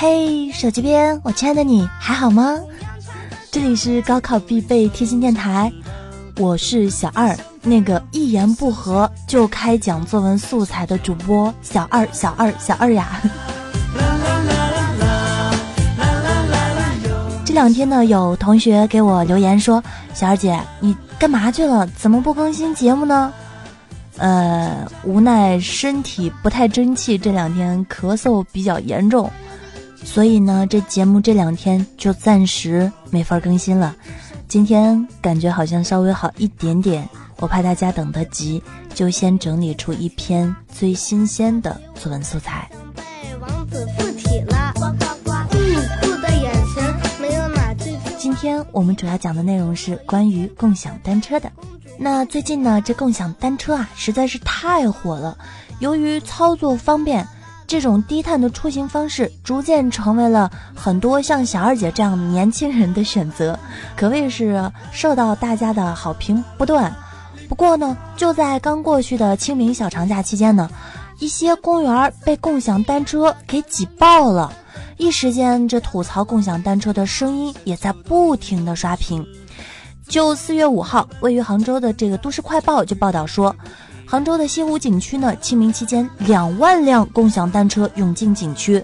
嘿，手机边，我亲爱的你还好吗？这里是高考必备贴心电台，我是小二，那个一言不合就开讲作文素材的主播小二，小二，小二呀。这两天呢，有同学给我留言说：“小二姐，你干嘛去了？怎么不更新节目呢？”呃，无奈身体不太争气，这两天咳嗽比较严重，所以呢，这节目这两天就暂时没法更新了。今天感觉好像稍微好一点点，我怕大家等得急，就先整理出一篇最新鲜的作文素材。王子附体了。今天我们主要讲的内容是关于共享单车的。那最近呢，这共享单车啊实在是太火了。由于操作方便，这种低碳的出行方式逐渐成为了很多像小二姐这样年轻人的选择，可谓是受到大家的好评不断。不过呢，就在刚过去的清明小长假期间呢，一些公园被共享单车给挤爆了。一时间，这吐槽共享单车的声音也在不停的刷屏。就四月五号，位于杭州的这个都市快报就报道说，杭州的西湖景区呢，清明期间两万辆共享单车涌进景区，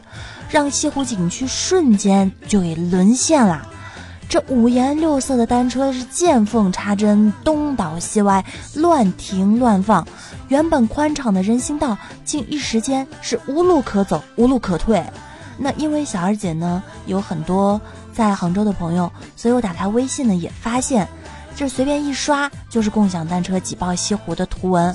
让西湖景区瞬间就给沦陷了。这五颜六色的单车是见缝插针，东倒西歪，乱停乱放，原本宽敞的人行道竟一时间是无路可走，无路可退。那因为小二姐呢有很多在杭州的朋友，所以我打开微信呢也发现，这随便一刷就是共享单车挤爆西湖的图文，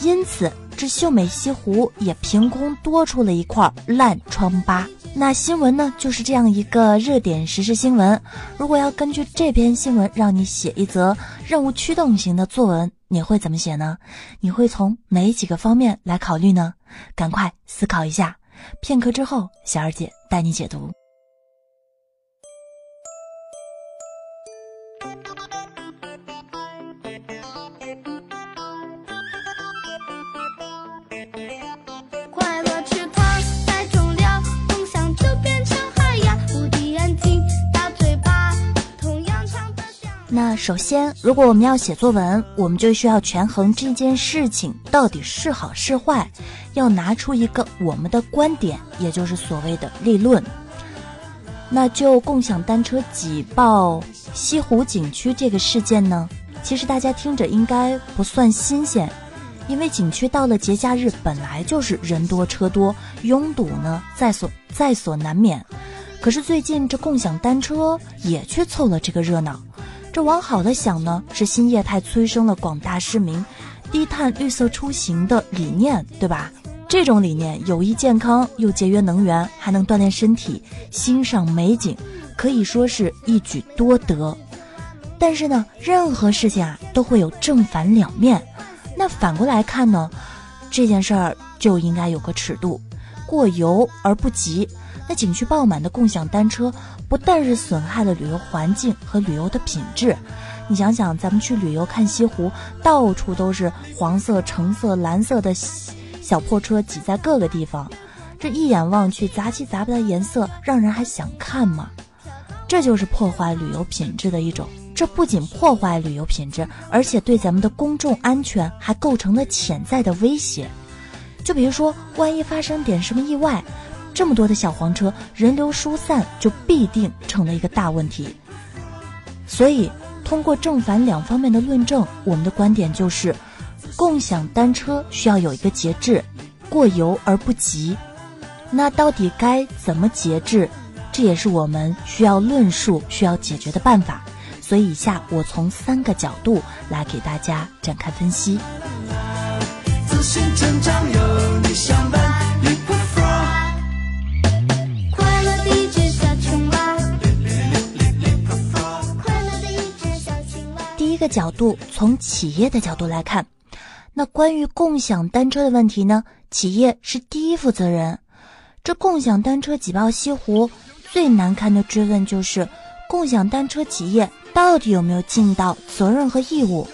因此这秀美西湖也凭空多出了一块烂疮疤。那新闻呢就是这样一个热点时事新闻。如果要根据这篇新闻让你写一则任务驱动型的作文，你会怎么写呢？你会从哪几个方面来考虑呢？赶快思考一下。片刻之后，小二姐带你解读。那首先，如果我们要写作文，我们就需要权衡这件事情到底是好是坏，要拿出一个我们的观点，也就是所谓的立论。那就共享单车挤爆西湖景区这个事件呢，其实大家听着应该不算新鲜，因为景区到了节假日本来就是人多车多，拥堵呢在所在所难免。可是最近这共享单车也去凑了这个热闹。这往好的想呢，是新业态催生了广大市民低碳绿色出行的理念，对吧？这种理念有益健康，又节约能源，还能锻炼身体，欣赏美景，可以说是一举多得。但是呢，任何事情啊都会有正反两面。那反过来看呢，这件事儿就应该有个尺度，过犹而不及。那景区爆满的共享单车，不但是损害了旅游环境和旅游的品质。你想想，咱们去旅游看西湖，到处都是黄色、橙色、蓝色的小破车挤在各个地方，这一眼望去杂七杂八的颜色，让人还想看吗？这就是破坏旅游品质的一种。这不仅破坏旅游品质，而且对咱们的公众安全还构成了潜在的威胁。就比如说，万一发生点什么意外。这么多的小黄车，人流疏散就必定成了一个大问题。所以，通过正反两方面的论证，我们的观点就是，共享单车需要有一个节制，过犹而不及。那到底该怎么节制？这也是我们需要论述、需要解决的办法。所以，以下我从三个角度来给大家展开分析。自信成长有你相伴。个角度，从企业的角度来看，那关于共享单车的问题呢？企业是第一负责人。这共享单车挤爆西湖，最难堪的追问就是：共享单车企业到底有没有尽到责任和义务？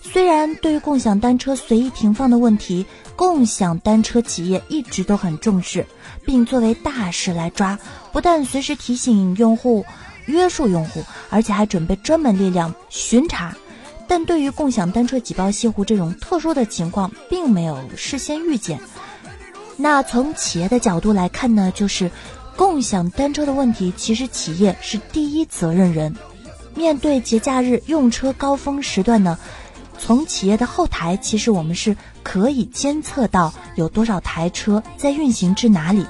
虽然对于共享单车随意停放的问题，共享单车企业一直都很重视，并作为大事来抓，不但随时提醒用户、约束用户，而且还准备专门力量巡查。但对于共享单车挤爆西湖这种特殊的情况，并没有事先预见。那从企业的角度来看呢，就是共享单车的问题，其实企业是第一责任人。面对节假日用车高峰时段呢？从企业的后台，其实我们是可以监测到有多少台车在运行至哪里。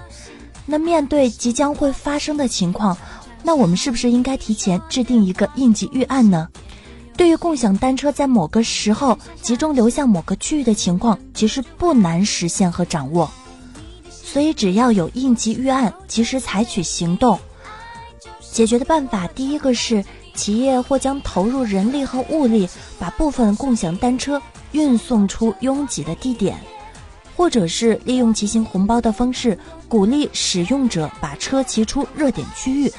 那面对即将会发生的情况，那我们是不是应该提前制定一个应急预案呢？对于共享单车在某个时候集中流向某个区域的情况，其实不难实现和掌握。所以只要有应急预案，及时采取行动，解决的办法，第一个是。企业或将投入人力和物力，把部分共享单车运送出拥挤的地点，或者是利用骑行红包的方式，鼓励使用者把车骑出热点区域，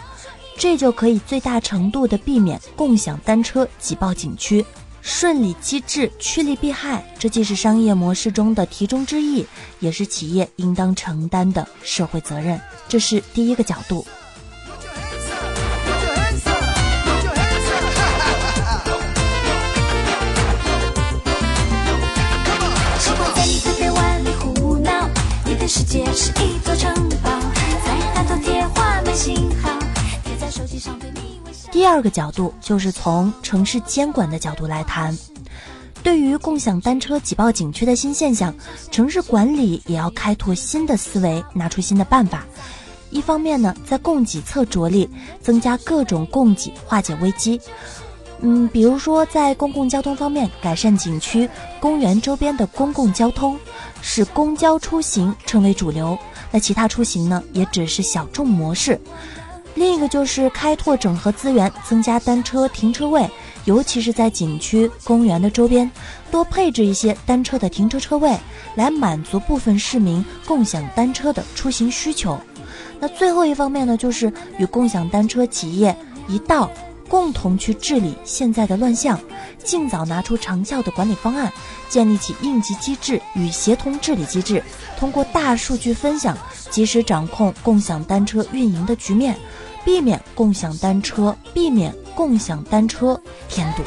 这就可以最大程度的避免共享单车挤爆景区。顺理机制，趋利避害，这既是商业模式中的题中之意，也是企业应当承担的社会责任。这是第一个角度。世界是一座城堡，第二个角度就是从城市监管的角度来谈，对于共享单车挤爆景区的新现象，城市管理也要开拓新的思维，拿出新的办法。一方面呢，在供给侧着力，增加各种供给，化解危机。嗯，比如说在公共交通方面，改善景区、公园周边的公共交通。使公交出行成为主流，那其他出行呢，也只是小众模式。另一个就是开拓整合资源，增加单车停车位，尤其是在景区、公园的周边，多配置一些单车的停车车位，来满足部分市民共享单车的出行需求。那最后一方面呢，就是与共享单车企业一道。共同去治理现在的乱象，尽早拿出长效的管理方案，建立起应急机制与协同治理机制，通过大数据分享，及时掌控共享单车运营的局面，避免共享单车，避免共享单车添堵。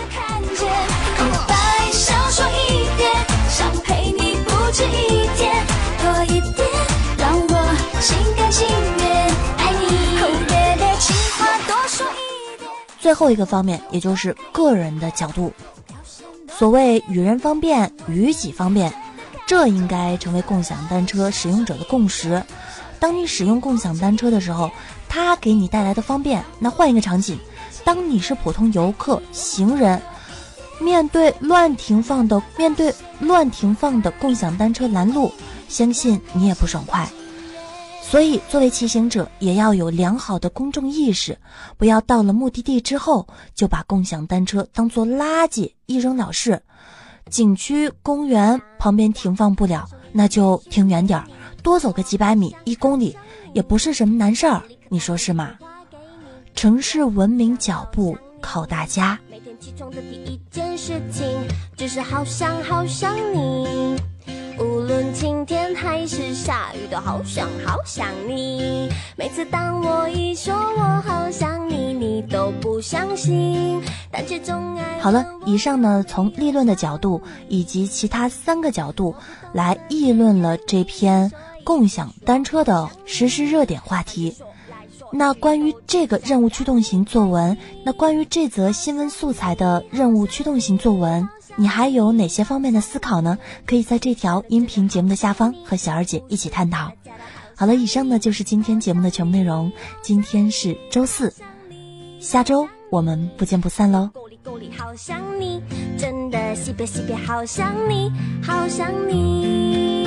最后一个方面，也就是个人的角度。所谓与人方便，与己方便，这应该成为共享单车使用者的共识。当你使用共享单车的时候，它给你带来的方便。那换一个场景，当你是普通游客、行人，面对乱停放的面对乱停放的共享单车拦路，相信你也不爽快。所以，作为骑行者，也要有良好的公众意识，不要到了目的地之后就把共享单车当做垃圾一扔了事。景区、公园旁边停放不了，那就停远点儿，多走个几百米、一公里，也不是什么难事儿。你说是吗？城市文明脚步靠大家。每天起床的第一件事情，就是好想好想你。无论晴天还是下雨，都好想好想你。每次当我一说我好想你，你都不相信。但却总爱。好了，以上呢从立论的角度以及其他三个角度来议论了这篇共享单车的实时热点话题。那关于这个任务驱动型作文，那关于这则新闻素材的任务驱动型作文。你还有哪些方面的思考呢？可以在这条音频节目的下方和小二姐一起探讨。好了，以上呢就是今天节目的全部内容。今天是周四，下周我们不见不散喽。好想你，真的西北西北好想你，好想你。